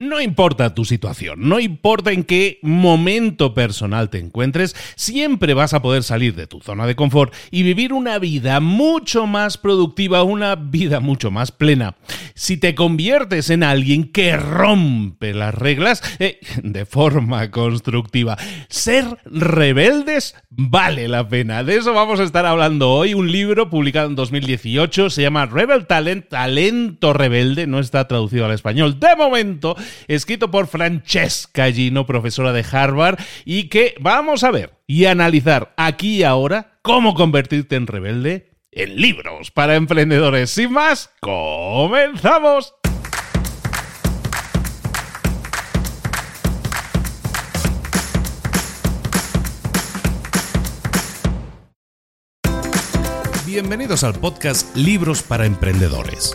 No importa tu situación, no importa en qué momento personal te encuentres, siempre vas a poder salir de tu zona de confort y vivir una vida mucho más productiva, una vida mucho más plena. Si te conviertes en alguien que rompe las reglas eh, de forma constructiva, ser rebeldes vale la pena. De eso vamos a estar hablando hoy. Un libro publicado en 2018 se llama Rebel Talent, Talento Rebelde, no está traducido al español de momento escrito por Francesca Gino, profesora de Harvard, y que vamos a ver y analizar aquí y ahora cómo convertirte en rebelde en libros para emprendedores. Sin más, comenzamos. Bienvenidos al podcast Libros para Emprendedores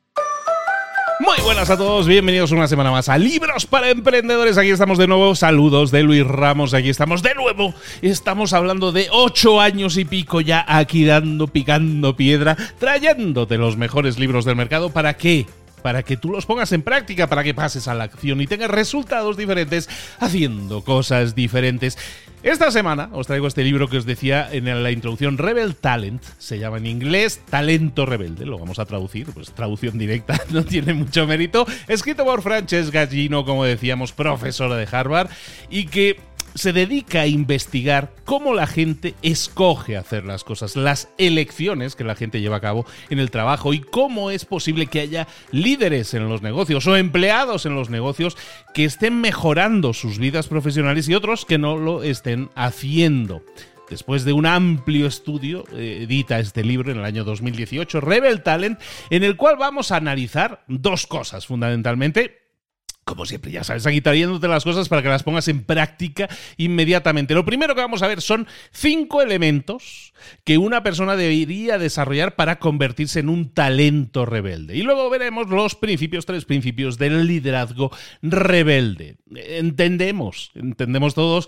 Muy buenas a todos, bienvenidos una semana más a Libros para Emprendedores. Aquí estamos de nuevo, saludos de Luis Ramos, aquí estamos de nuevo. Estamos hablando de ocho años y pico ya aquí dando, picando piedra, trayéndote los mejores libros del mercado. ¿Para qué? para que tú los pongas en práctica, para que pases a la acción y tengas resultados diferentes haciendo cosas diferentes. Esta semana os traigo este libro que os decía en la introducción, Rebel Talent, se llama en inglés Talento Rebelde, lo vamos a traducir, pues traducción directa, no tiene mucho mérito, escrito por Frances Gallino, como decíamos, profesora de Harvard, y que se dedica a investigar cómo la gente escoge hacer las cosas, las elecciones que la gente lleva a cabo en el trabajo y cómo es posible que haya líderes en los negocios o empleados en los negocios que estén mejorando sus vidas profesionales y otros que no lo estén haciendo. Después de un amplio estudio, eh, edita este libro en el año 2018, Rebel Talent, en el cual vamos a analizar dos cosas fundamentalmente como siempre, ya sabes, aquí trayéndote las cosas para que las pongas en práctica inmediatamente. Lo primero que vamos a ver son cinco elementos que una persona debería desarrollar para convertirse en un talento rebelde. Y luego veremos los principios, tres principios del liderazgo rebelde. Entendemos, entendemos todos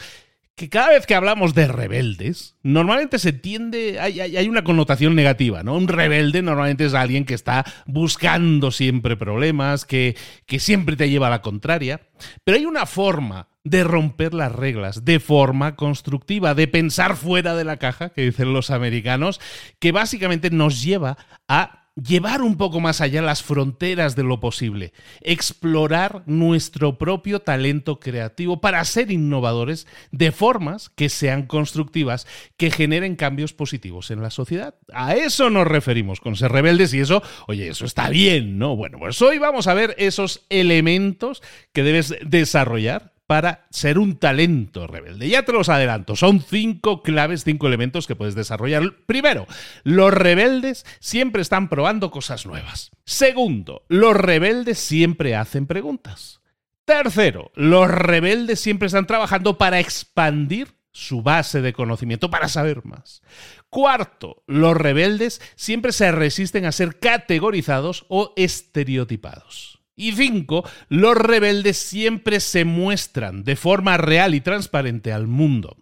que cada vez que hablamos de rebeldes, normalmente se tiende, hay, una connotación negativa, ¿no? Un rebelde normalmente es alguien que está buscando siempre problemas, que, que siempre te lleva a la contraria, pero hay una forma de romper las reglas de forma constructiva, de pensar fuera de la caja, que dicen los americanos, que básicamente nos lleva a llevar un poco más allá las fronteras de lo posible, explorar nuestro propio talento creativo para ser innovadores de formas que sean constructivas, que generen cambios positivos en la sociedad. A eso nos referimos con ser rebeldes y eso, oye, eso está bien, ¿no? Bueno, pues hoy vamos a ver esos elementos que debes desarrollar para ser un talento rebelde. Ya te los adelanto, son cinco claves, cinco elementos que puedes desarrollar. Primero, los rebeldes siempre están probando cosas nuevas. Segundo, los rebeldes siempre hacen preguntas. Tercero, los rebeldes siempre están trabajando para expandir su base de conocimiento, para saber más. Cuarto, los rebeldes siempre se resisten a ser categorizados o estereotipados. Y cinco, los rebeldes siempre se muestran de forma real y transparente al mundo.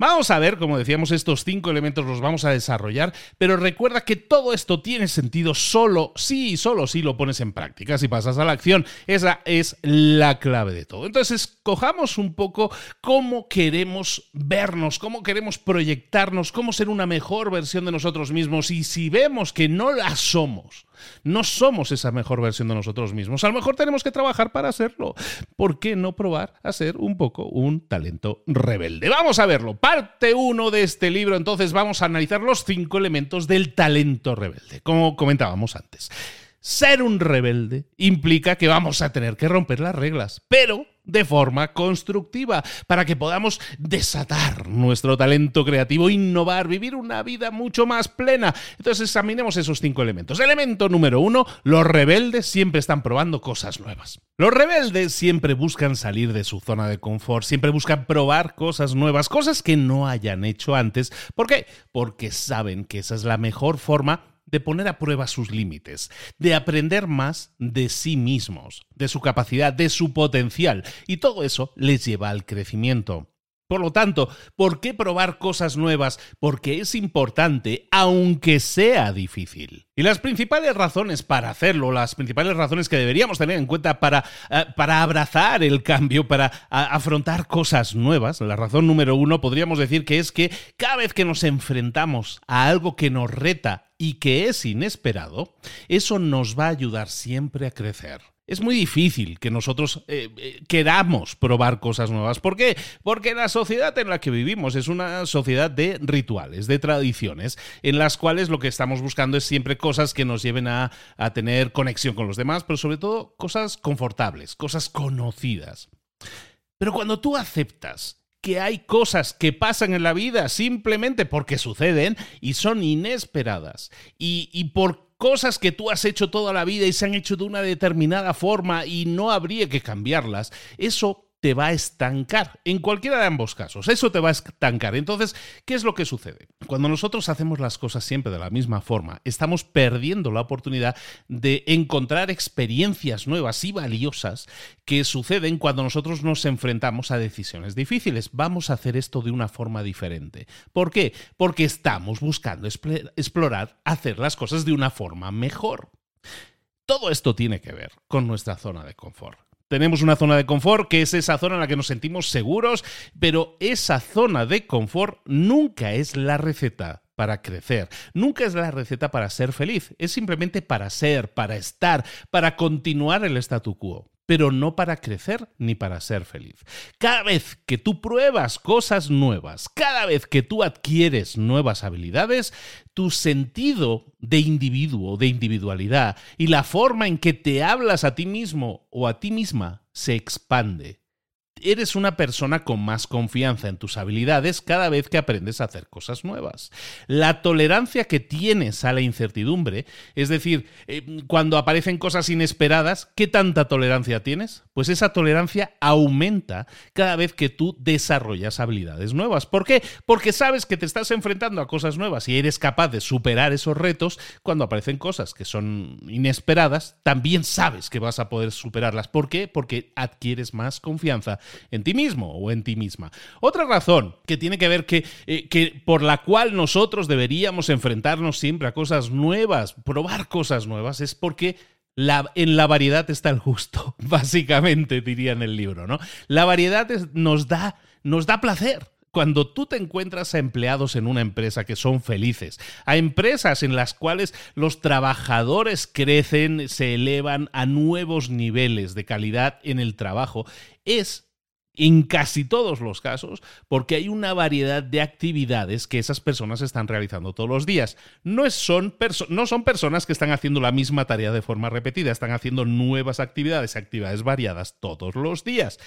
Vamos a ver, como decíamos, estos cinco elementos los vamos a desarrollar, pero recuerda que todo esto tiene sentido solo si y solo si lo pones en práctica, si pasas a la acción. Esa es la clave de todo. Entonces, cojamos un poco cómo queremos vernos, cómo queremos proyectarnos, cómo ser una mejor versión de nosotros mismos y si vemos que no la somos, no somos esa mejor versión de nosotros mismos. A lo mejor tenemos que trabajar para hacerlo. ¿Por qué no probar a ser un poco un talento rebelde? Vamos a verlo. Parte 1 de este libro, entonces vamos a analizar los cinco elementos del talento rebelde, como comentábamos antes. Ser un rebelde implica que vamos a tener que romper las reglas, pero de forma constructiva, para que podamos desatar nuestro talento creativo, innovar, vivir una vida mucho más plena. Entonces examinemos esos cinco elementos. Elemento número uno, los rebeldes siempre están probando cosas nuevas. Los rebeldes siempre buscan salir de su zona de confort, siempre buscan probar cosas nuevas, cosas que no hayan hecho antes. ¿Por qué? Porque saben que esa es la mejor forma de poner a prueba sus límites, de aprender más de sí mismos, de su capacidad, de su potencial, y todo eso les lleva al crecimiento. Por lo tanto, ¿por qué probar cosas nuevas? Porque es importante, aunque sea difícil. Y las principales razones para hacerlo, las principales razones que deberíamos tener en cuenta para, eh, para abrazar el cambio, para afrontar cosas nuevas, la razón número uno podríamos decir que es que cada vez que nos enfrentamos a algo que nos reta y que es inesperado, eso nos va a ayudar siempre a crecer es muy difícil que nosotros eh, eh, queramos probar cosas nuevas. ¿Por qué? Porque la sociedad en la que vivimos es una sociedad de rituales, de tradiciones, en las cuales lo que estamos buscando es siempre cosas que nos lleven a, a tener conexión con los demás, pero sobre todo cosas confortables, cosas conocidas. Pero cuando tú aceptas que hay cosas que pasan en la vida simplemente porque suceden y son inesperadas. Y, y por cosas que tú has hecho toda la vida y se han hecho de una determinada forma y no habría que cambiarlas, eso te va a estancar. En cualquiera de ambos casos, eso te va a estancar. Entonces, ¿qué es lo que sucede? Cuando nosotros hacemos las cosas siempre de la misma forma, estamos perdiendo la oportunidad de encontrar experiencias nuevas y valiosas que suceden cuando nosotros nos enfrentamos a decisiones difíciles. Vamos a hacer esto de una forma diferente. ¿Por qué? Porque estamos buscando explorar, hacer las cosas de una forma mejor. Todo esto tiene que ver con nuestra zona de confort. Tenemos una zona de confort que es esa zona en la que nos sentimos seguros, pero esa zona de confort nunca es la receta para crecer, nunca es la receta para ser feliz, es simplemente para ser, para estar, para continuar el statu quo pero no para crecer ni para ser feliz. Cada vez que tú pruebas cosas nuevas, cada vez que tú adquieres nuevas habilidades, tu sentido de individuo, de individualidad y la forma en que te hablas a ti mismo o a ti misma se expande eres una persona con más confianza en tus habilidades cada vez que aprendes a hacer cosas nuevas. La tolerancia que tienes a la incertidumbre, es decir, eh, cuando aparecen cosas inesperadas, ¿qué tanta tolerancia tienes? Pues esa tolerancia aumenta cada vez que tú desarrollas habilidades nuevas. ¿Por qué? Porque sabes que te estás enfrentando a cosas nuevas y eres capaz de superar esos retos cuando aparecen cosas que son inesperadas, también sabes que vas a poder superarlas. ¿Por qué? Porque adquieres más confianza en ti mismo o en ti misma. Otra razón que tiene que ver que, eh, que por la cual nosotros deberíamos enfrentarnos siempre a cosas nuevas, probar cosas nuevas, es porque la, en la variedad está el gusto, básicamente diría en el libro, ¿no? La variedad nos, da, nos da placer cuando tú te encuentras a empleados en una empresa que son felices, a empresas en las cuales los trabajadores crecen, se elevan a nuevos niveles de calidad en el trabajo, es en casi todos los casos, porque hay una variedad de actividades que esas personas están realizando todos los días. No son, personas que están haciendo la misma tarea de forma repetida, están haciendo nuevas actividades, actividades variadas todos los días.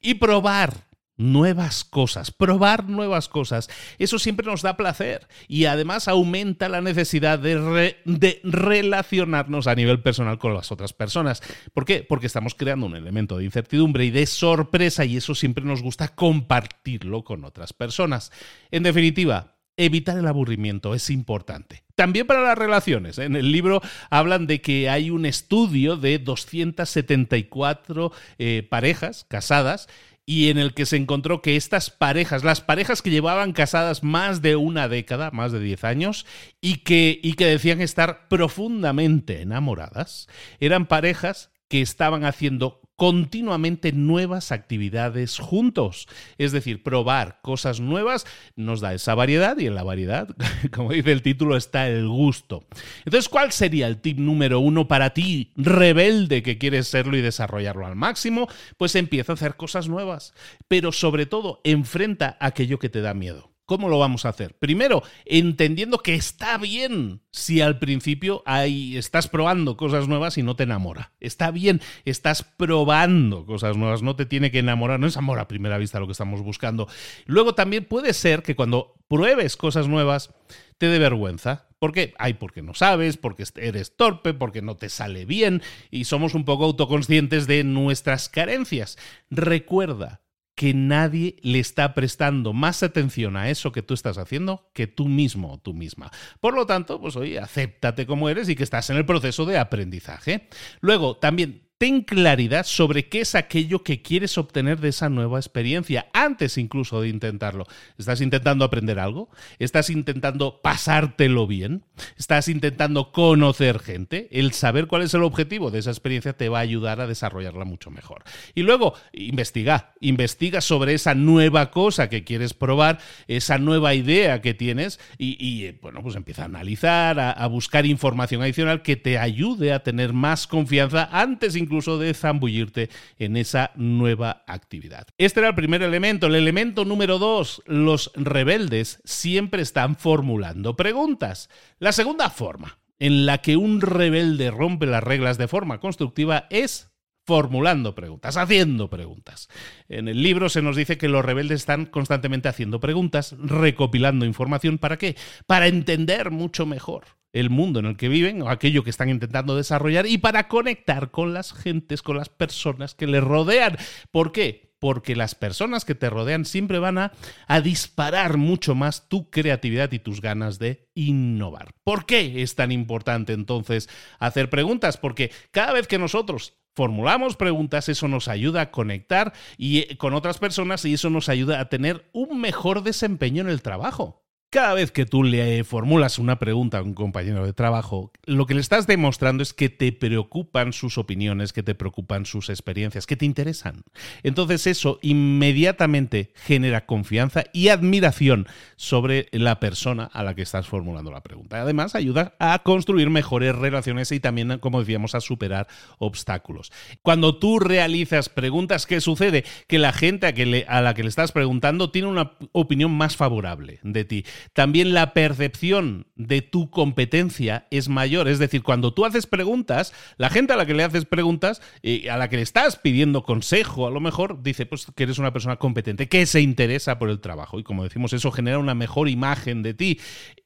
Y probar nuevas cosas, probar nuevas cosas. Eso siempre nos da placer y además aumenta la necesidad de, relacionarnos a nivel personal con las otras personas. ¿Por qué? Porque estamos creando un elemento de incertidumbre y de sorpresa y eso siempre nos gusta compartirlo con otras personas. En definitiva, evitar el aburrimiento es importante. También para las relaciones. ¿eh? En el libro hablan de que hay un estudio de 274 eh, parejas casadas y en el que se encontró que estas parejas, las parejas que llevaban casadas más de una década, más de 10 años, y que, y que decían estar profundamente enamoradas, eran parejas que estaban haciendo continuamente nuevas actividades juntos. Es decir, probar cosas nuevas nos da esa variedad y en la variedad, como dice el título, está el gusto. Entonces, ¿cuál sería el tip número uno para ti, rebelde que quieres serlo y desarrollarlo al máximo? Pues empieza a hacer cosas nuevas, pero sobre todo enfrenta aquello que te da miedo. ¿Cómo lo vamos a hacer? Primero, entendiendo que está bien si al principio hay, estás probando cosas nuevas y no te enamora. Está bien, estás probando cosas nuevas, no te tiene que enamorar, no es amor a primera vista lo que estamos buscando. Luego también puede ser que cuando pruebes cosas nuevas te dé vergüenza. ¿Por qué? Ay, porque no sabes, porque eres torpe, porque no te sale bien y somos un poco autoconscientes de nuestras carencias. Recuerda, que nadie le está prestando más atención a eso que tú estás haciendo que tú mismo o tú misma. Por lo tanto, pues oye, acéptate como eres y que estás en el proceso de aprendizaje. Luego, también ten claridad sobre qué es aquello que quieres obtener de esa nueva experiencia, antes incluso de intentarlo. ¿Estás intentando aprender algo? ¿Estás intentando pasártelo bien? ¿Estás intentando conocer gente? El saber cuál es el objetivo de esa experiencia te va a ayudar a desarrollarla mucho mejor. Y luego, investiga, investiga sobre esa nueva cosa que quieres probar, esa nueva idea que tienes y, eh, bueno, pues empieza a analizar, a, a buscar información adicional que te ayude a tener más confianza antes incluso incluso de zambullirte en esa nueva actividad. Este era el primer elemento. El elemento número dos, los rebeldes siempre están formulando preguntas. La segunda forma en la que un rebelde rompe las reglas de forma constructiva es formulando preguntas, haciendo preguntas. En el libro se nos dice que los rebeldes están constantemente haciendo preguntas, recopilando información. ¿Para qué? Para entender mucho mejor el mundo en el que viven o aquello que están intentando desarrollar y para conectar con las gentes, con las personas que les rodean. ¿Por qué? Porque las personas que te rodean siempre van a, a disparar mucho más tu creatividad y tus ganas de innovar. ¿Por qué es tan importante entonces hacer preguntas? Porque cada vez que nosotros formulamos preguntas, eso nos ayuda a conectar y, eh, con otras personas y eso nos ayuda a tener un mejor desempeño en el trabajo. Cada vez que tú le formulas una pregunta a un compañero de trabajo, lo que le estás demostrando es que te preocupan sus opiniones, que te preocupan sus experiencias, que te interesan. Entonces eso inmediatamente genera confianza y admiración sobre la persona a la que estás formulando la pregunta. Además, ayuda a construir mejores relaciones y también, como decíamos, a superar obstáculos. Cuando tú realizas preguntas, ¿qué sucede? Que la gente a, la que le estás preguntando tiene una opinión más favorable de ti también la percepción de tu competencia es mayor. Es decir, cuando tú haces preguntas, la gente a la que le haces preguntas, y a la que le estás pidiendo consejo, a lo mejor, dice pues que eres una persona competente, que se interesa por el trabajo. Y como decimos, eso genera una mejor imagen de ti.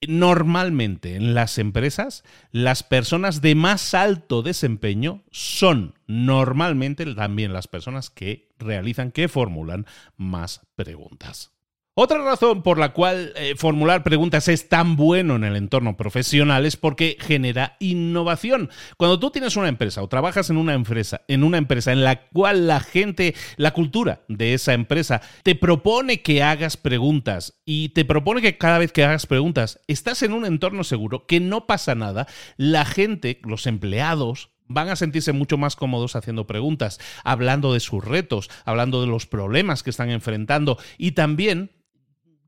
Normalmente en las empresas, las personas de más alto desempeño son normalmente también las personas que realizan, que formulan más preguntas. Otra razón por la cual eh, formular preguntas es tan bueno en el entorno profesional es porque genera innovación. Cuando tú tienes una empresa o trabajas en una empresa, en una empresa en la cual la gente, la cultura de esa empresa te propone que hagas preguntas y te propone que cada vez que hagas preguntas estás en un entorno seguro, que no pasa nada, la gente, los empleados, van a sentirse mucho más cómodos haciendo preguntas, hablando de sus retos, hablando de los problemas que están enfrentando y también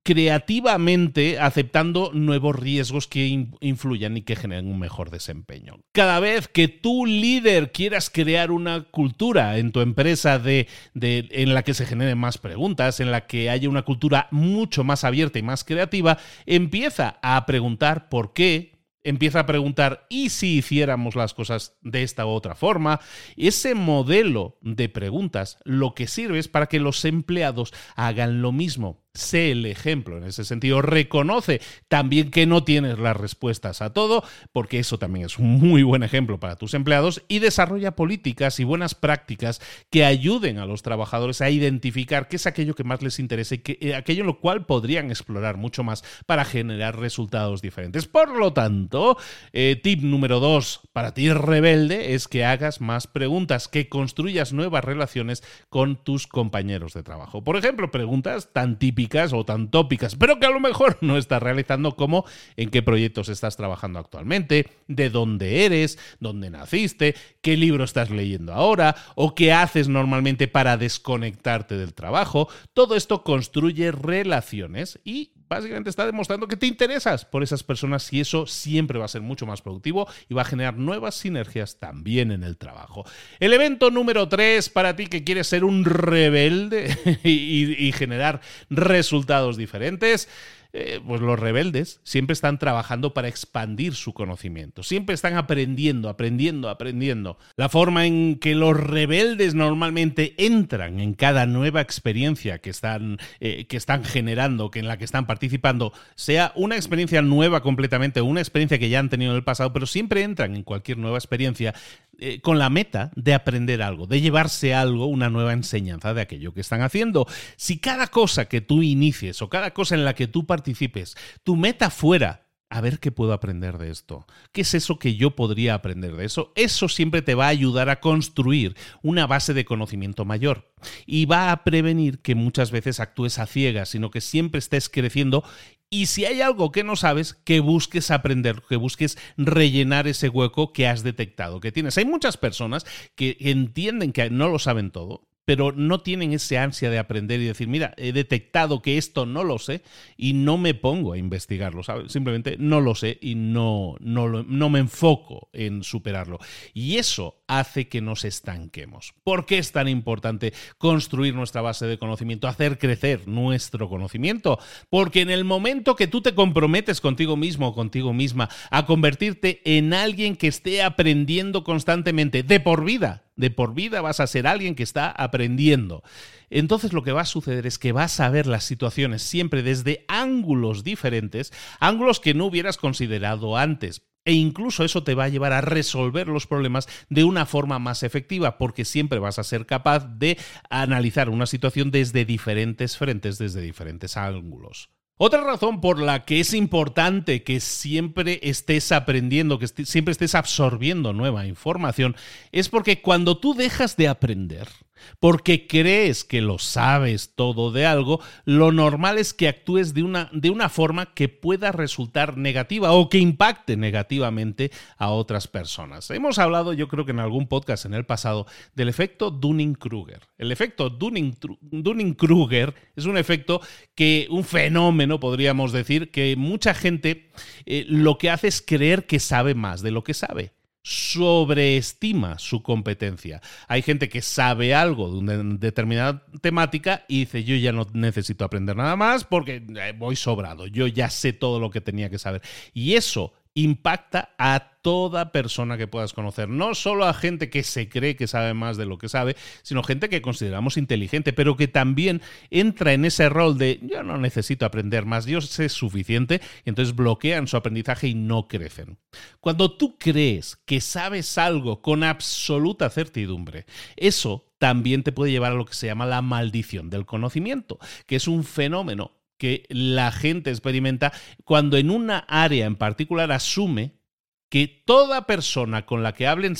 creativamente aceptando nuevos riesgos que influyan y que generen un mejor desempeño. Cada vez que tu líder quieras crear una cultura en tu empresa de, en la que se generen más preguntas, en la que haya una cultura mucho más abierta y más creativa, empieza a preguntar por qué, empieza a preguntar, ¿y si hiciéramos las cosas de esta u otra forma? Ese modelo de preguntas lo que sirve es para que los empleados hagan lo mismo sé el ejemplo en ese sentido, reconoce también que no tienes las respuestas a todo, porque eso también es un muy buen ejemplo para tus empleados, y desarrolla políticas y buenas prácticas que ayuden a los trabajadores a identificar qué es aquello que más les interesa y eh, aquello en lo cual podrían explorar mucho más para generar resultados diferentes. Por lo tanto, eh, tip número dos para ti rebelde es que hagas más preguntas, que construyas nuevas relaciones con tus compañeros de trabajo. Por ejemplo, preguntas tan típicas o tan tópicas, pero que a lo mejor no estás realizando como en qué proyectos estás trabajando actualmente, de dónde eres, dónde naciste, qué libro estás leyendo ahora o qué haces normalmente para desconectarte del trabajo. Todo esto construye relaciones y básicamente está demostrando que te interesas por esas personas y eso siempre va a ser mucho más productivo y va a generar nuevas sinergias también en el trabajo. El evento número 3 para ti que quieres ser un rebelde y, y generar resultados diferentes eh, pues los rebeldes siempre están trabajando para expandir su conocimiento, siempre están aprendiendo, aprendiendo, aprendiendo. La forma en que los rebeldes normalmente entran en cada nueva experiencia que están, eh, que están generando, que en la que están participando, sea una experiencia nueva completamente, una experiencia que ya han tenido en el pasado, pero siempre entran en cualquier nueva experiencia eh, con la meta de aprender algo, de llevarse algo, una nueva enseñanza de aquello que están haciendo. Si cada cosa que tú inicies o cada cosa en la que tú participes, tu meta fuera a ver qué puedo aprender de esto. ¿Qué es eso que yo podría aprender de eso? Eso siempre te va a ayudar a construir una base de conocimiento mayor y va a prevenir que muchas veces actúes a ciegas, sino que siempre estés creciendo y si hay algo que no sabes, que busques aprender, que busques rellenar ese hueco que has detectado que tienes. Hay muchas personas que entienden que no lo saben todo pero no tienen ese ansia de aprender y decir, mira, he detectado que esto no lo sé y no me pongo a investigarlo. Simplemente no lo sé y no, no, no me enfoco en superarlo. Y eso hace que nos estanquemos. ¿Por qué es tan importante construir nuestra base de conocimiento, hacer crecer nuestro conocimiento? Porque en el momento que tú te comprometes contigo mismo o contigo misma a convertirte en alguien que esté aprendiendo constantemente de por vida, de por vida vas a ser alguien que está aprendiendo. Entonces lo que va a suceder es que vas a ver las situaciones siempre desde ángulos diferentes, ángulos que no hubieras considerado antes. E incluso eso te va a llevar a resolver los problemas de una forma más efectiva, porque siempre vas a ser capaz de analizar una situación desde diferentes frentes, desde diferentes ángulos. Otra razón por la que es importante que siempre estés aprendiendo, que siempre estés absorbiendo nueva información, es porque cuando tú dejas de aprender, porque crees que lo sabes todo de algo, lo normal es que actúes de una, de una forma que pueda resultar negativa o que impacte negativamente a otras personas. Hemos hablado, yo creo que en algún podcast en el pasado, del efecto Dunning-Kruger. El efecto Dunning-Kruger es un efecto que, un fenómeno, podríamos decir, que mucha gente eh, lo que hace es creer que sabe más de lo que sabe. Sobreestima su competencia. Hay gente que sabe algo de una determinada temática y dice, yo ya no necesito aprender nada más porque eh, voy sobrado, yo ya sé todo lo que tenía que saber. Y eso impacta a toda persona que puedas conocer, no solo a gente que se cree que sabe más de lo que sabe, sino gente que consideramos inteligente, pero que también entra en ese rol de yo no necesito aprender más, yo sé suficiente, y entonces bloquean su aprendizaje y no crecen. Cuando tú crees que sabes algo con absoluta certidumbre, eso también te puede llevar a lo que se llama la maldición del conocimiento, que es un fenómeno que la gente experimenta cuando en una área en particular asume que toda persona con la que hablen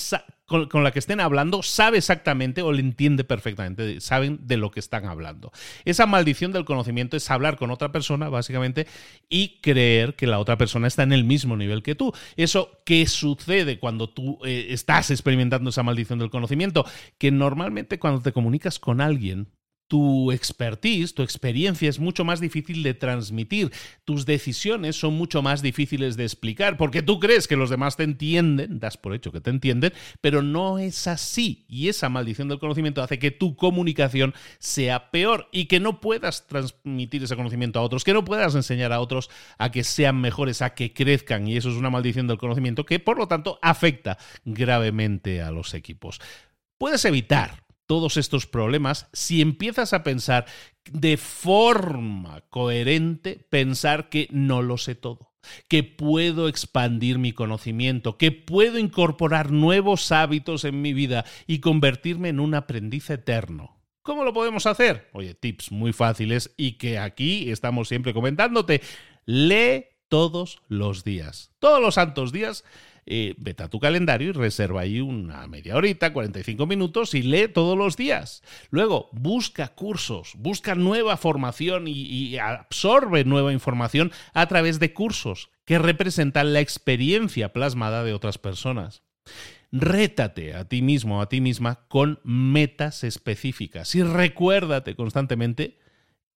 con, la que estén hablando sabe exactamente o le entiende perfectamente, saben de lo que están hablando. Esa maldición del conocimiento es hablar con otra persona, básicamente, y creer que la otra persona está en el mismo nivel que tú. Eso que sucede cuando tú eh, estás experimentando esa maldición del conocimiento, que normalmente cuando te comunicas con alguien, tu expertise, tu experiencia es mucho más difícil de transmitir, tus decisiones son mucho más difíciles de explicar, porque tú crees que los demás te entienden, das por hecho que te entienden, pero no es así. Y esa maldición del conocimiento hace que tu comunicación sea peor y que no puedas transmitir ese conocimiento a otros, que no puedas enseñar a otros a que sean mejores, a que crezcan. Y eso es una maldición del conocimiento que, por lo tanto, afecta gravemente a los equipos. Puedes evitar todos estos problemas si empiezas a pensar de forma coherente, pensar que no lo sé todo, que puedo expandir mi conocimiento, que puedo incorporar nuevos hábitos en mi vida y convertirme en un aprendiz eterno. ¿Cómo lo podemos hacer? Oye, tips muy fáciles y que aquí estamos siempre comentándote. Lee todos los días. Todos los santos días eh, vete a tu calendario y reserva ahí una media horita, 45 minutos y lee todos los días. Luego, busca cursos, busca nueva formación y absorbe nueva información a través de cursos que representan la experiencia plasmada de otras personas. Rétate a ti mismo o a ti misma con metas específicas y recuérdate constantemente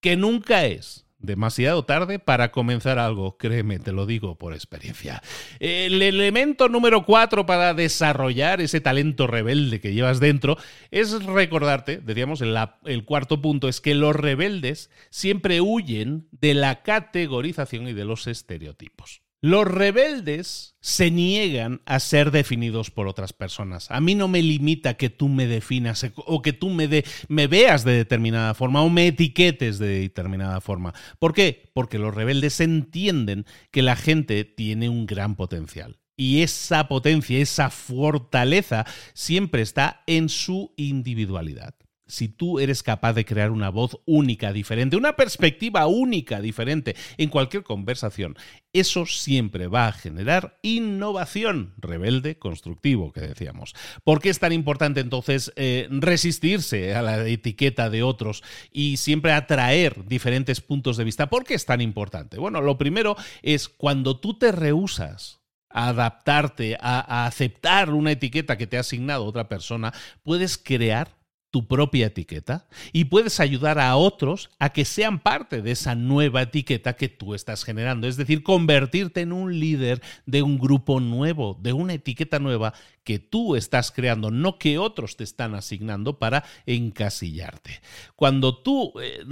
que nunca es demasiado tarde para comenzar algo, créeme, te lo digo por experiencia. El elemento número cuatro para desarrollar ese talento rebelde que llevas dentro es recordarte, decíamos, el, el cuarto punto es que los rebeldes siempre huyen de la categorización y de los estereotipos. Los rebeldes se niegan a ser definidos por otras personas. A mí no me limita que tú me definas o que tú me, me veas de determinada forma o me etiquetes de determinada forma. ¿Por qué? Porque los rebeldes entienden que la gente tiene un gran potencial. Y esa potencia, esa fortaleza siempre está en su individualidad si tú eres capaz de crear una voz única, diferente, una perspectiva única, diferente en cualquier conversación, eso siempre va a generar innovación, rebelde, constructivo, que decíamos. ¿Por qué es tan importante entonces eh, resistirse a la etiqueta de otros y siempre atraer diferentes puntos de vista? ¿Por qué es tan importante? Bueno, lo primero es cuando tú te rehusas a adaptarte, a aceptar una etiqueta que te ha asignado otra persona, puedes crear tu propia etiqueta y puedes ayudar a otros a que sean parte de esa nueva etiqueta que tú estás generando. Es decir, convertirte en un líder de un grupo nuevo, de una etiqueta nueva que tú estás creando, no que otros te están asignando para encasillarte. Cuando tú, eh,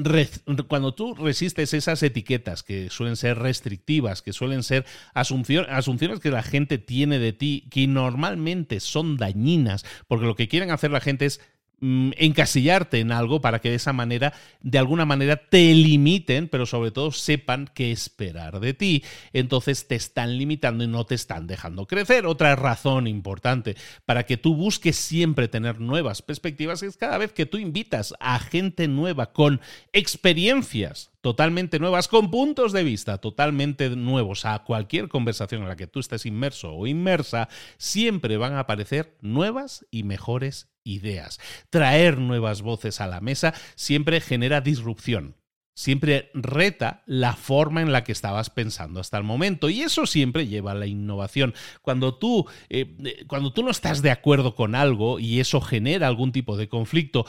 cuando tú resistes esas etiquetas que suelen ser restrictivas, que suelen ser asunciones que la gente tiene de ti, que normalmente son dañinas, porque lo que quieren hacer la gente es encasillarte en algo para que de esa manera, de alguna manera, te limiten, pero sobre todo sepan qué esperar de ti. Entonces te están limitando y no te están dejando crecer. Otra razón importante para que tú busques siempre tener nuevas perspectivas es cada vez que tú invitas a gente nueva con experiencias totalmente nuevas, con puntos de vista totalmente nuevos a cualquier conversación en la que tú estés inmerso o inmersa, siempre van a aparecer nuevas y mejores ideas. Traer nuevas voces a la mesa siempre genera disrupción. Siempre reta la forma en la que estabas pensando hasta el momento. Y eso siempre lleva a la innovación. Cuando tú, eh, eh, cuando tú no estás de acuerdo con algo y eso genera algún tipo de conflicto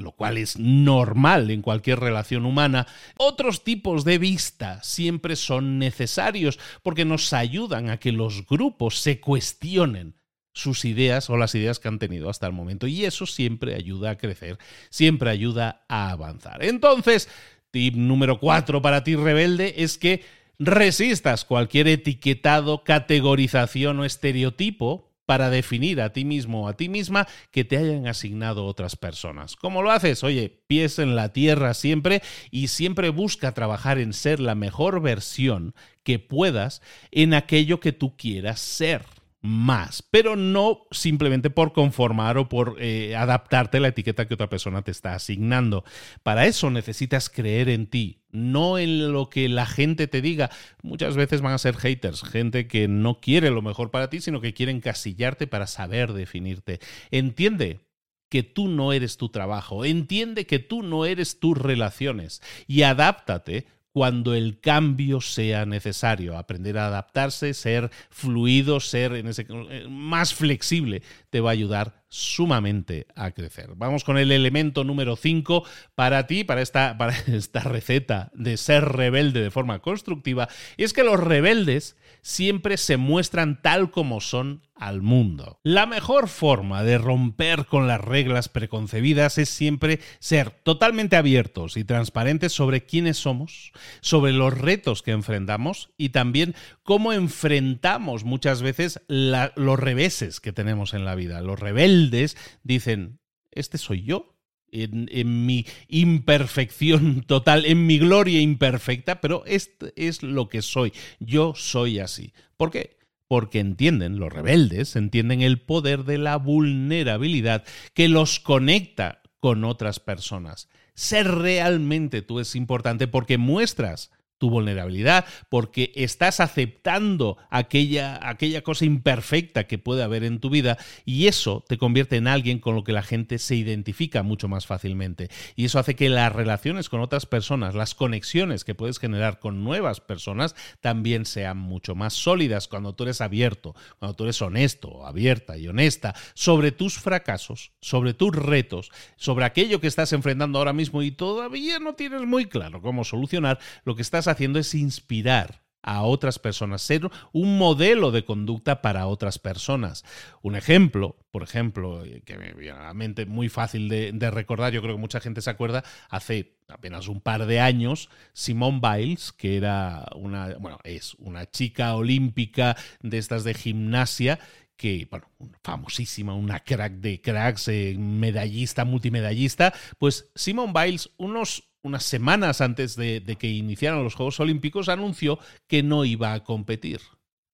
lo cual es normal en cualquier relación humana, otros tipos de vista siempre son necesarios porque nos ayudan a que los grupos se cuestionen sus ideas o las ideas que han tenido hasta el momento. Y eso siempre ayuda a crecer, siempre ayuda a avanzar. Entonces, tip número cuatro para ti rebelde es que resistas cualquier etiquetado, categorización o estereotipo para definir a ti mismo o a ti misma que te hayan asignado otras personas. ¿Cómo lo haces? Oye, pies en la tierra siempre y siempre busca trabajar en ser la mejor versión que puedas en aquello que tú quieras ser más, pero no simplemente por conformar o por eh, adaptarte a la etiqueta que otra persona te está asignando. Para eso necesitas creer en ti, no en lo que la gente te diga. Muchas veces van a ser haters, gente que no quiere lo mejor para ti, sino que quiere encasillarte para saber definirte. Entiende que tú no eres tu trabajo, entiende que tú no eres tus relaciones y adáptate cuando el cambio sea necesario. Aprender a adaptarse, ser fluido, ser en ese, eh, más flexible, te va a ayudar sumamente a crecer. Vamos con el elemento número 5 para ti, para esta, para esta receta de ser rebelde de forma constructiva, y es que los rebeldes siempre se muestran tal como son al mundo. La mejor forma de romper con las reglas preconcebidas es siempre ser totalmente abiertos y transparentes sobre quiénes somos, sobre los retos que enfrentamos y también cómo enfrentamos muchas veces los reveses que tenemos en la vida. Los rebeldes dicen, este soy yo, en, mi imperfección total, en mi gloria imperfecta, pero esto es lo que soy. Yo soy así. ¿Por qué? Porque entienden, los rebeldes entienden el poder de la vulnerabilidad que los conecta con otras personas. Ser realmente tú es importante porque muestras tu vulnerabilidad, porque estás aceptando aquella, aquella cosa imperfecta que puede haber en tu vida y eso te convierte en alguien con lo que la gente se identifica mucho más fácilmente. Y eso hace que las relaciones con otras personas, las conexiones que puedes generar con nuevas personas también sean mucho más sólidas cuando tú eres abierto, cuando tú eres honesto, abierta y honesta sobre tus fracasos, sobre tus retos, sobre aquello que estás enfrentando ahora mismo y todavía no tienes muy claro cómo solucionar, lo que estás haciendo es inspirar a otras personas, ser un modelo de conducta para otras personas. Un ejemplo, por ejemplo, eh, que me viene a la mente muy fácil de, recordar, yo creo que mucha gente se acuerda, hace apenas un par de años, Simone Biles, que era una, bueno, es una chica olímpica de estas de gimnasia, que, bueno, famosísima, una crack de cracks, eh, medallista, multimedallista, pues Simone Biles, unos unas semanas antes de, que iniciaran los Juegos Olímpicos, anunció que no iba a competir.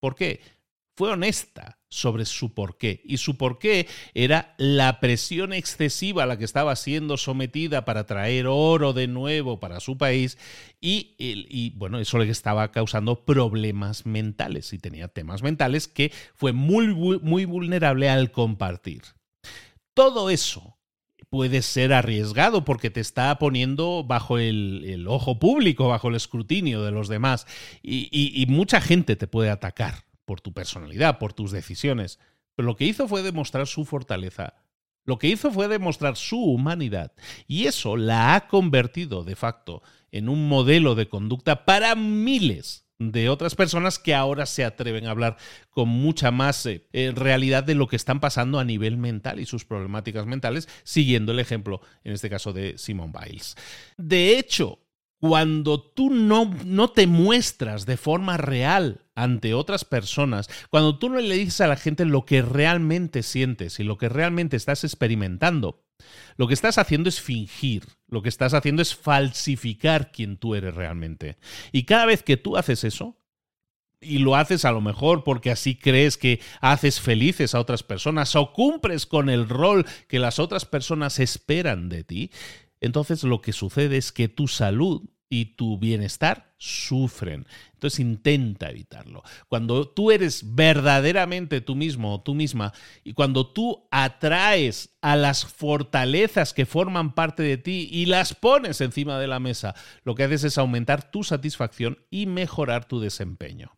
¿Por qué? Fue honesta sobre su porqué. Y su porqué era la presión excesiva a la que estaba siendo sometida para traer oro de nuevo para su país. Y, y, bueno, eso le estaba causando problemas mentales. Y tenía temas mentales que fue muy, muy vulnerable al compartir. Todo eso puede ser arriesgado porque te está poniendo bajo el, ojo público, bajo el escrutinio de los demás. Y, mucha gente te puede atacar por tu personalidad, por tus decisiones. Pero lo que hizo fue demostrar su fortaleza. Lo que hizo fue demostrar su humanidad. Y eso la ha convertido de facto en un modelo de conducta para miles de otras personas que ahora se atreven a hablar con mucha más eh, eh, realidad de lo que están pasando a nivel mental y sus problemáticas mentales, siguiendo el ejemplo, en este caso, de Simone Biles. De hecho, cuando tú no, no, te muestras de forma real ante otras personas, cuando tú no le dices a la gente lo que realmente sientes y lo que realmente estás experimentando, lo que estás haciendo es fingir, lo que estás haciendo es falsificar quien tú eres realmente. Y cada vez que tú haces eso, y lo haces a lo mejor porque así crees que haces felices a otras personas o cumples con el rol que las otras personas esperan de ti, entonces lo que sucede es que tu salud y tu bienestar sufren. Entonces intenta evitarlo. Cuando tú eres verdaderamente tú mismo o tú misma y cuando tú atraes a las fortalezas que forman parte de ti y las pones encima de la mesa, lo que haces es aumentar tu satisfacción y mejorar tu desempeño.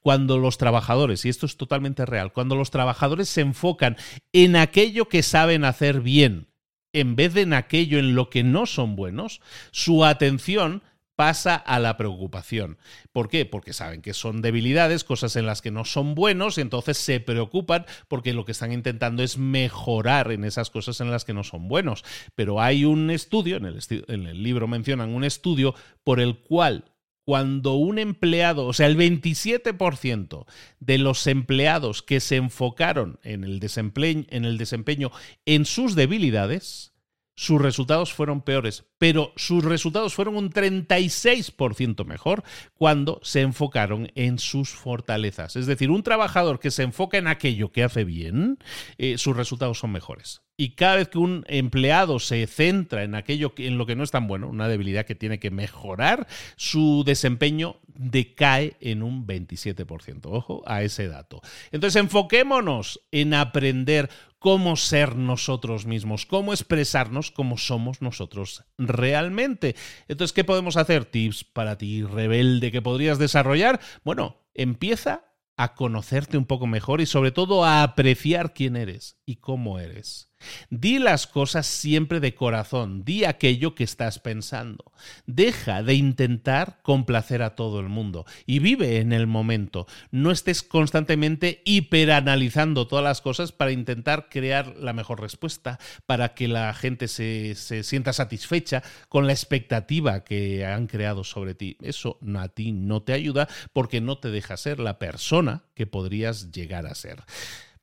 Cuando los trabajadores, y esto es totalmente real, cuando los trabajadores se enfocan en aquello que saben hacer bien, en vez de en aquello en lo que no son buenos, su atención pasa a la preocupación. ¿Por qué? Porque saben que son debilidades, cosas en las que no son buenos, y entonces se preocupan porque lo que están intentando es mejorar en esas cosas en las que no son buenos. Pero hay un estudio, en el, libro mencionan un estudio por el cual cuando un empleado, o sea, el 27% de los empleados que se enfocaron en el desempeño en sus debilidades, sus resultados fueron peores, pero sus resultados fueron un 36% mejor cuando se enfocaron en sus fortalezas. Es decir, un trabajador que se enfoca en aquello que hace bien, eh, sus resultados son mejores. Y cada vez que un empleado se centra en aquello en lo que no es tan bueno, una debilidad que tiene que mejorar, su desempeño decae en un 27%. Ojo a ese dato. Entonces, enfoquémonos en aprender cómo ser nosotros mismos, cómo expresarnos como somos nosotros realmente. Entonces, ¿qué podemos hacer? Tips para ti, rebelde, que podrías desarrollar. Bueno, empieza a conocerte un poco mejor y sobre todo a apreciar quién eres y cómo eres. Di las cosas siempre de corazón, di aquello que estás pensando. Deja de intentar complacer a todo el mundo y vive en el momento. No estés constantemente hiperanalizando todas las cosas para intentar crear la mejor respuesta, para que la gente se, sienta satisfecha con la expectativa que han creado sobre ti. Eso a ti no te ayuda porque no te deja ser la persona que podrías llegar a ser.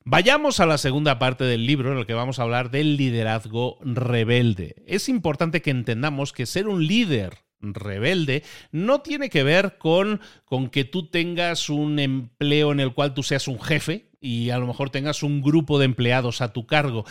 Vayamos a la segunda parte del libro en el que vamos a hablar del liderazgo rebelde. Es importante que entendamos que ser un líder rebelde no tiene que ver con, con que tú tengas un empleo en el cual tú seas un jefe y a lo mejor tengas un grupo de empleados a tu cargo.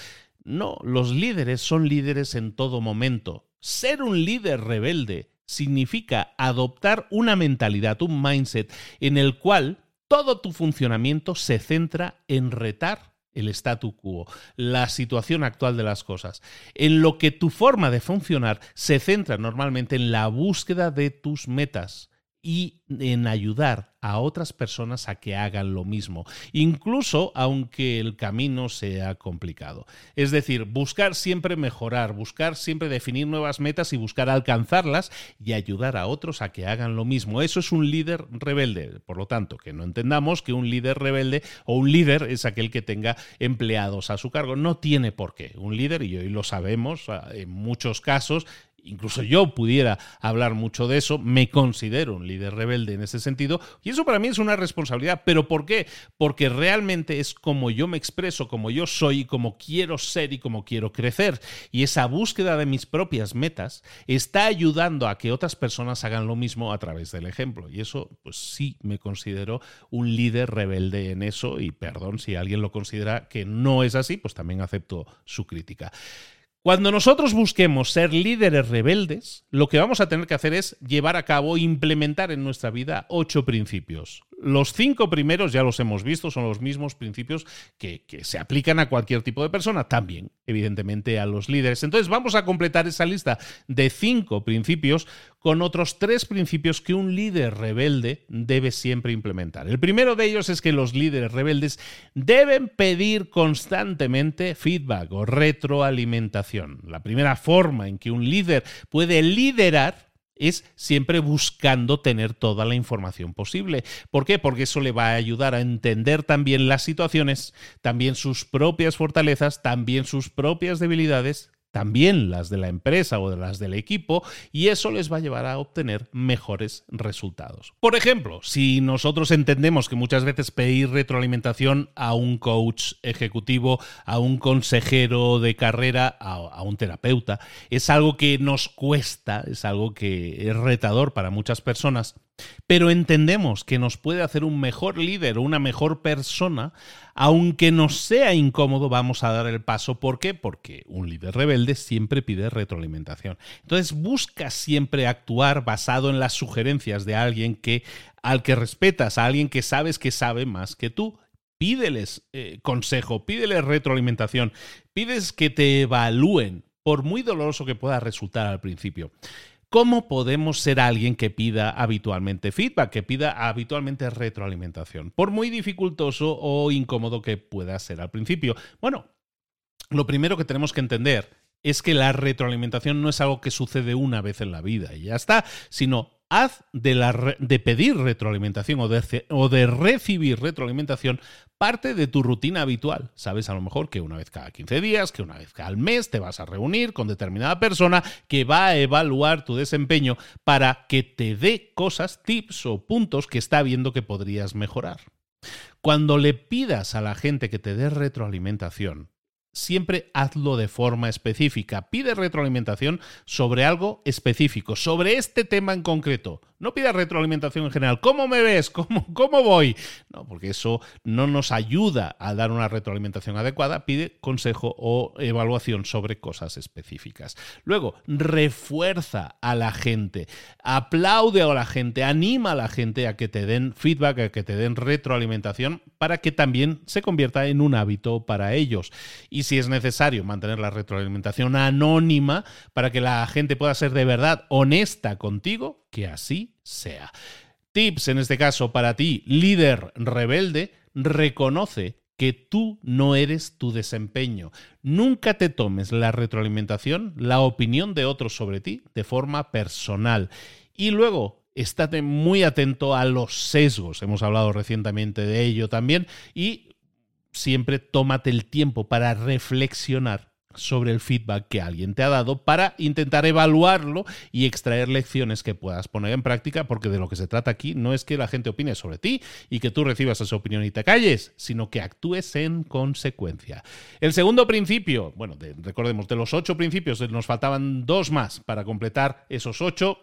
No, los líderes son líderes en todo momento. Ser un líder rebelde significa adoptar una mentalidad, un mindset en el cual todo tu funcionamiento se centra en retar el statu quo, la situación actual de las cosas, en lo que tu forma de funcionar se centra normalmente en la búsqueda de tus metas y en ayudar a otras personas a que hagan lo mismo, incluso aunque el camino sea complicado. Es decir, buscar siempre mejorar, buscar siempre definir nuevas metas y buscar alcanzarlas y ayudar a otros a que hagan lo mismo. Eso es un líder rebelde. Por lo tanto, que no entendamos que un líder rebelde o un líder es aquel que tenga empleados a su cargo. No tiene por qué. Un líder, y hoy lo sabemos ah, en muchos casos, incluso yo pudiera hablar mucho de eso, me considero un líder rebelde en ese sentido, y eso para mí es una responsabilidad, pero ¿por qué? Porque realmente es como yo me expreso, como yo soy, como quiero ser y como quiero crecer, y esa búsqueda de mis propias metas está ayudando a que otras personas hagan lo mismo a través del ejemplo, y eso pues sí me considero un líder rebelde en eso, y perdón si alguien lo considera que no es así, pues también acepto su crítica. Cuando nosotros busquemos ser líderes rebeldes, lo que vamos a tener que hacer es llevar a cabo, implementar en nuestra vida ocho principios. Los cinco primeros, ya los hemos visto, son los mismos principios que, se aplican a cualquier tipo de persona, también, evidentemente, a los líderes. Entonces vamos a completar esa lista de cinco principios con otros tres principios que un líder rebelde debe siempre implementar. El primero de ellos es que los líderes rebeldes deben pedir constantemente feedback o retroalimentación. La primera forma en que un líder puede liderar es siempre buscando tener toda la información posible. ¿Por qué? Porque eso le va a ayudar a entender también las situaciones, también sus propias fortalezas, también sus propias debilidades, también las de la empresa o de las del equipo, y eso les va a llevar a obtener mejores resultados. Por ejemplo, si nosotros entendemos que muchas veces pedir retroalimentación a un coach ejecutivo, a un consejero de carrera, a, un terapeuta, es algo que nos cuesta, es algo que es retador para muchas personas, pero entendemos que nos puede hacer un mejor líder o una mejor persona, aunque nos sea incómodo, vamos a dar el paso. ¿Por qué? Porque un líder rebelde siempre pide retroalimentación. Entonces busca siempre actuar basado en las sugerencias de alguien que al que respetas, a alguien que sabes que sabe más que tú. Pídeles eh, consejo, pídeles retroalimentación, pides que te evalúen, por muy doloroso que pueda resultar al principio. ¿Cómo podemos ser alguien que pida habitualmente feedback, que pida habitualmente retroalimentación? Por muy dificultoso o incómodo que pueda ser al principio. Bueno, lo primero que tenemos que entender es que la retroalimentación no es algo que sucede una vez en la vida y ya está, sino haz de, pedir retroalimentación o de, recibir retroalimentación parte de tu rutina habitual. Sabes a lo mejor que una vez cada 15 días, que una vez cada mes te vas a reunir con determinada persona que va a evaluar tu desempeño para que te dé cosas, tips o puntos que está viendo que podrías mejorar. Cuando le pidas a la gente que te dé retroalimentación, siempre hazlo de forma específica. Pide retroalimentación sobre algo específico, sobre este tema en concreto. No pidas retroalimentación en general. ¿Cómo me ves? ¿Cómo, ¿Cómo voy? No, porque eso no nos ayuda a dar una retroalimentación adecuada. Pide consejo o evaluación sobre cosas específicas. Luego, refuerza a la gente, aplaude a la gente, anima a la gente a que te den feedback, a que te den retroalimentación para que también se convierta en un hábito para ellos. Y si es necesario mantener la retroalimentación anónima para que la gente pueda ser de verdad honesta contigo, que así sea. Tips en este caso para ti, líder rebelde, reconoce que tú no eres tu desempeño. Nunca te tomes la retroalimentación, la opinión de otros sobre ti de forma personal. Y luego, estate muy atento a los sesgos. Hemos hablado recientemente de ello también. Y siempre tómate el tiempo para reflexionar sobre el feedback que alguien te ha dado para intentar evaluarlo y extraer lecciones que puedas poner en práctica, porque de lo que se trata aquí no es que la gente opine sobre ti y que tú recibas esa opinión y te calles, sino que actúes en consecuencia. El segundo principio, bueno, recordemos, de los ocho principios nos faltaban dos más para completar esos ocho.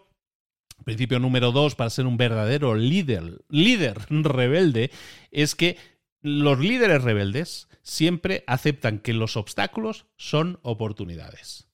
Principio número dos, para ser un verdadero líder, líder rebelde, es que los líderes rebeldes siempre aceptan que los obstáculos son oportunidades.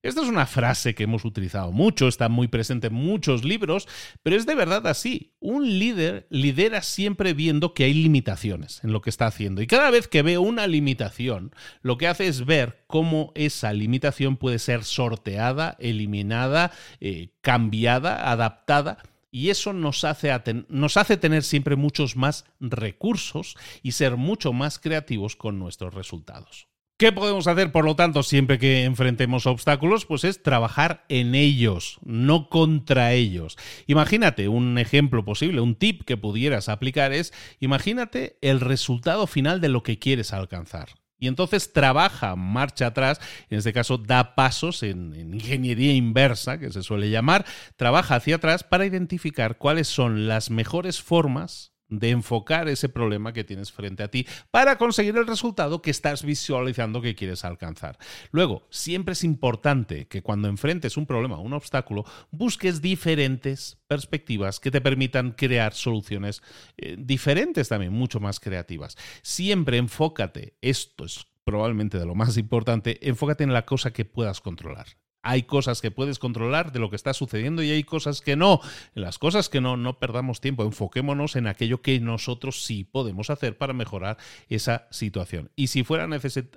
Esta es una frase que hemos utilizado mucho, está muy presente en muchos libros, pero es de verdad así. Un líder lidera siempre viendo que hay limitaciones en lo que está haciendo. Y cada vez que ve una limitación, lo que hace es ver cómo esa limitación puede ser sorteada, eliminada, eh, cambiada, adaptada y eso nos hace, tener siempre muchos más recursos y ser mucho más creativos con nuestros resultados. ¿Qué podemos hacer, por lo tanto, siempre que enfrentemos obstáculos? Pues es trabajar en ellos, no contra ellos. Imagínate un ejemplo posible, un tip que pudieras aplicar es, imagínate el resultado final de lo que quieres alcanzar. Y entonces trabaja marcha atrás, en este caso da pasos en, ingeniería inversa, que se suele llamar, trabaja hacia atrás para identificar cuáles son las mejores formas de enfocar ese problema que tienes frente a ti para conseguir el resultado que estás visualizando que quieres alcanzar. Luego, siempre es importante que cuando enfrentes un problema un obstáculo, busques diferentes perspectivas que te permitan crear soluciones eh, diferentes también, mucho más creativas. Siempre enfócate, esto es probablemente de lo más importante, enfócate en la cosa que puedas controlar. Hay cosas que puedes controlar de lo que está sucediendo y hay cosas que no. Las cosas que no, no perdamos tiempo, enfoquémonos en aquello que nosotros sí podemos hacer para mejorar esa situación. Y si fuera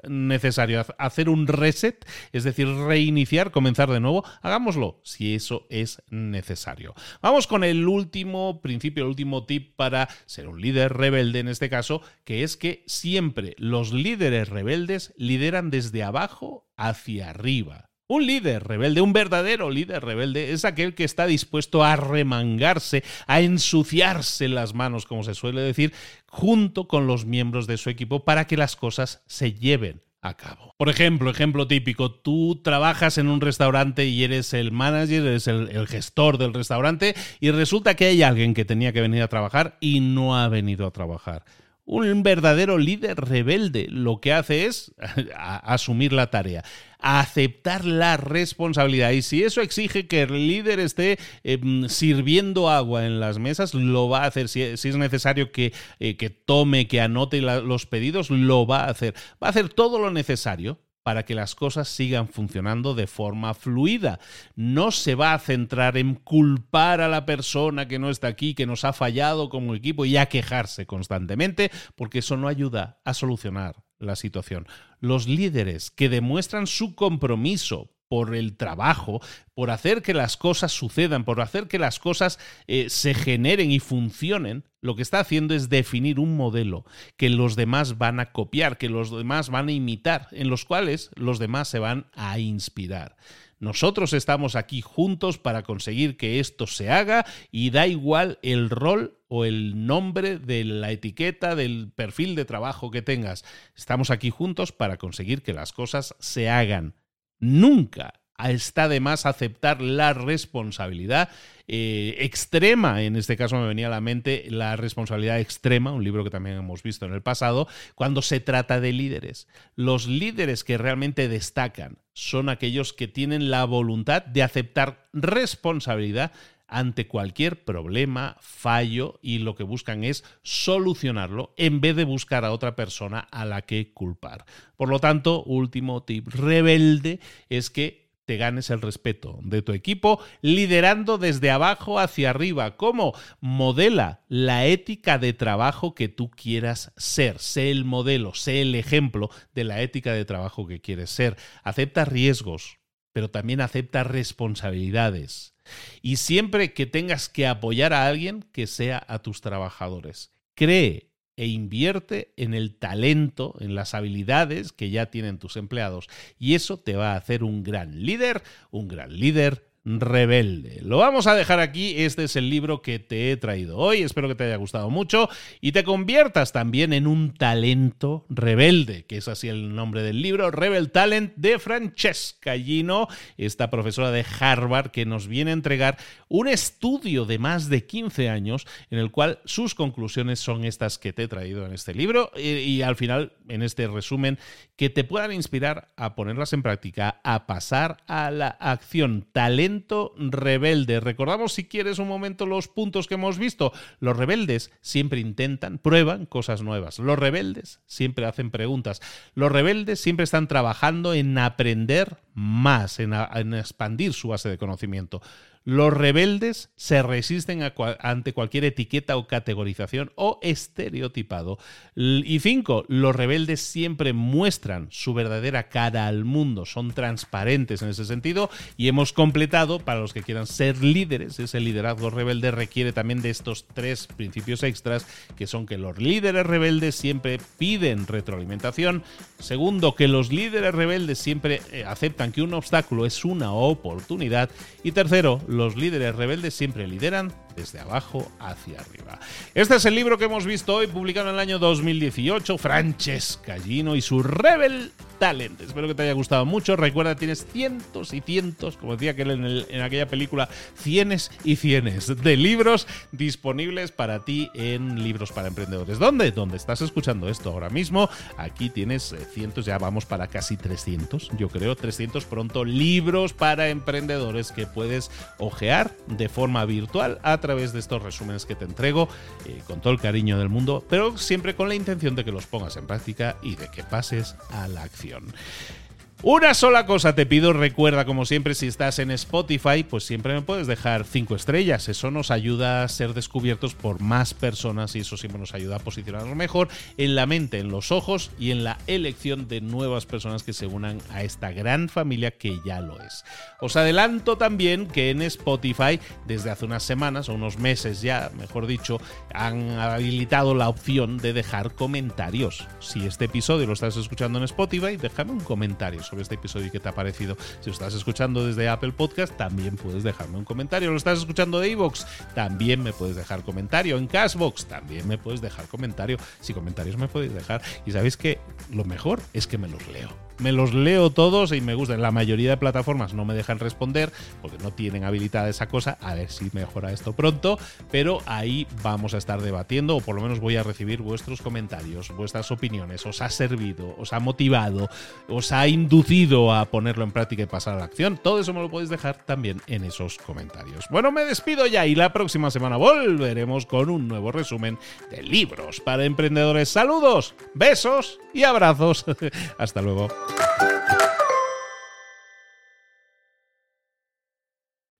necesario hacer un reset, es decir, reiniciar, comenzar de nuevo, hagámoslo si eso es necesario. Vamos con el último principio, el último tip para ser un líder rebelde en este caso, que es que siempre los líderes rebeldes lideran desde abajo hacia arriba. Un líder rebelde, un verdadero líder rebelde, es aquel que está dispuesto a remangarse, a ensuciarse las manos, como se suele decir, junto con los miembros de su equipo para que las cosas se lleven a cabo. Por ejemplo, ejemplo típico, tú trabajas en un restaurante y eres el manager, eres el, el, gestor del restaurante y resulta que hay alguien que tenía que venir a trabajar y no ha venido a trabajar. Un verdadero líder rebelde lo que hace es asumir la tarea, aceptar la responsabilidad. Y si eso exige que el líder esté em, sirviendo agua en las mesas, lo va a hacer. Si, es necesario que, eh, que, tome, que anote los pedidos, lo va a hacer. Va a hacer todo lo necesario para que las cosas sigan funcionando de forma fluida. No se va a centrar en culpar a la persona que no está aquí, que nos ha fallado como equipo y a quejarse constantemente, porque eso no ayuda a solucionar la situación. Los líderes que demuestran su compromiso por el trabajo, por hacer que las cosas sucedan, por hacer que las cosas eh, se generen y funcionen, lo que está haciendo es definir un modelo que los demás van a copiar, que los demás van a imitar, en los cuales los demás se van a inspirar. Nosotros estamos aquí juntos para conseguir que esto se haga y da igual el rol o el nombre de la etiqueta del perfil de trabajo que tengas. Estamos aquí juntos para conseguir que las cosas se hagan. Nunca está de más aceptar la responsabilidad eh, extrema, en este caso me venía a la mente la responsabilidad extrema, un libro que también hemos visto en el pasado, cuando se trata de líderes. Los líderes que realmente destacan son aquellos que tienen la voluntad de aceptar responsabilidad ante cualquier problema, fallo y lo que buscan es solucionarlo en vez de buscar a otra persona a la que culpar. Por lo tanto, último tip rebelde es que te ganes el respeto de tu equipo, liderando desde abajo hacia arriba. ¿Cómo? Modela la ética de trabajo que tú quieras ser. Sé el modelo, sé el ejemplo de la ética de trabajo que quieres ser. Acepta riesgos, pero también acepta responsabilidades. Y siempre que tengas que apoyar a alguien, que sea a tus trabajadores. Cree e invierte en el talento, en las habilidades que ya tienen tus empleados. Y eso te va a hacer un gran líder, un gran líder rebelde. Lo vamos a dejar aquí, este es el libro que te he traído hoy, espero que te haya gustado mucho y te conviertas también en un talento rebelde, que es así el nombre del libro, Rebel Talent de Francesca Gino, esta profesora de Harvard que nos viene a entregar un estudio de más de 15 años en el cual sus conclusiones son estas que te he traído en este libro y, al final en este resumen que te puedan inspirar a ponerlas en práctica, a pasar a la acción. Talento rebelde. Recordamos si quieres un momento los puntos que hemos visto. Los rebeldes siempre intentan, prueban cosas nuevas. Los rebeldes siempre hacen preguntas. Los rebeldes siempre están trabajando en aprender más, en, expandir su base de conocimiento. Los rebeldes se resisten ante cualquier etiqueta o categorización o estereotipado. Y cinco, los rebeldes siempre muestran su verdadera cara al mundo, son transparentes en ese sentido y hemos completado, para los que quieran ser líderes, ese liderazgo rebelde requiere también de estos tres principios extras, que son que los líderes rebeldes siempre piden retroalimentación, segundo, que los líderes rebeldes siempre eh, aceptan que un obstáculo es una oportunidad y tercero, los líderes rebeldes siempre lideran desde abajo hacia arriba. Este es el libro que hemos visto hoy, publicado en el año 2018, Francesca Gino y su Rebel Talent. Espero que te haya gustado mucho. Recuerda, tienes cientos y cientos, como decía aquel en, en aquella película, cienes y cienes de libros disponibles para ti en Libros para Emprendedores. ¿Dónde? Donde estás escuchando esto ahora mismo. Aquí tienes eh, cientos, ya vamos para casi 300, yo creo, 300 pronto libros para emprendedores que puedes ojear de forma virtual a través de estos resúmenes que te entrego eh, con todo el cariño del mundo, pero siempre con la intención de que los pongas en práctica y de que pases a la acción. Una sola cosa te pido, recuerda como siempre si estás en Spotify, pues siempre me puedes dejar cinco estrellas, eso nos ayuda a ser descubiertos por más personas y eso siempre nos ayuda a posicionarnos mejor en la mente, en los ojos y en la elección de nuevas personas que se unan a esta gran familia que ya lo es. Os adelanto también que en Spotify desde hace unas semanas o unos meses ya, mejor dicho, han habilitado la opción de dejar comentarios. Si este episodio lo estás escuchando en Spotify, déjame un comentario sobre este episodio y qué te ha parecido. Si lo estás escuchando desde Apple Podcast, también puedes dejarme un comentario. Lo estás escuchando de iVoox, también me puedes dejar comentario. En Cashbox, también me puedes dejar comentario. Si comentarios me podéis dejar. Y sabéis que lo mejor es que me los leo me los leo todos y me gustan. La mayoría de plataformas no me dejan responder porque no tienen habilitada esa cosa. A ver si mejora esto pronto, pero ahí vamos a estar debatiendo o por lo menos voy a recibir vuestros comentarios, vuestras opiniones. ¿Os ha servido? ¿Os ha motivado? ¿Os ha inducido a ponerlo en práctica y pasar a la acción? Todo eso me lo podéis dejar también en esos comentarios. Bueno, me despido ya y la próxima semana volveremos con un nuevo resumen de libros para emprendedores. Saludos, besos y abrazos. Hasta luego. Thank you.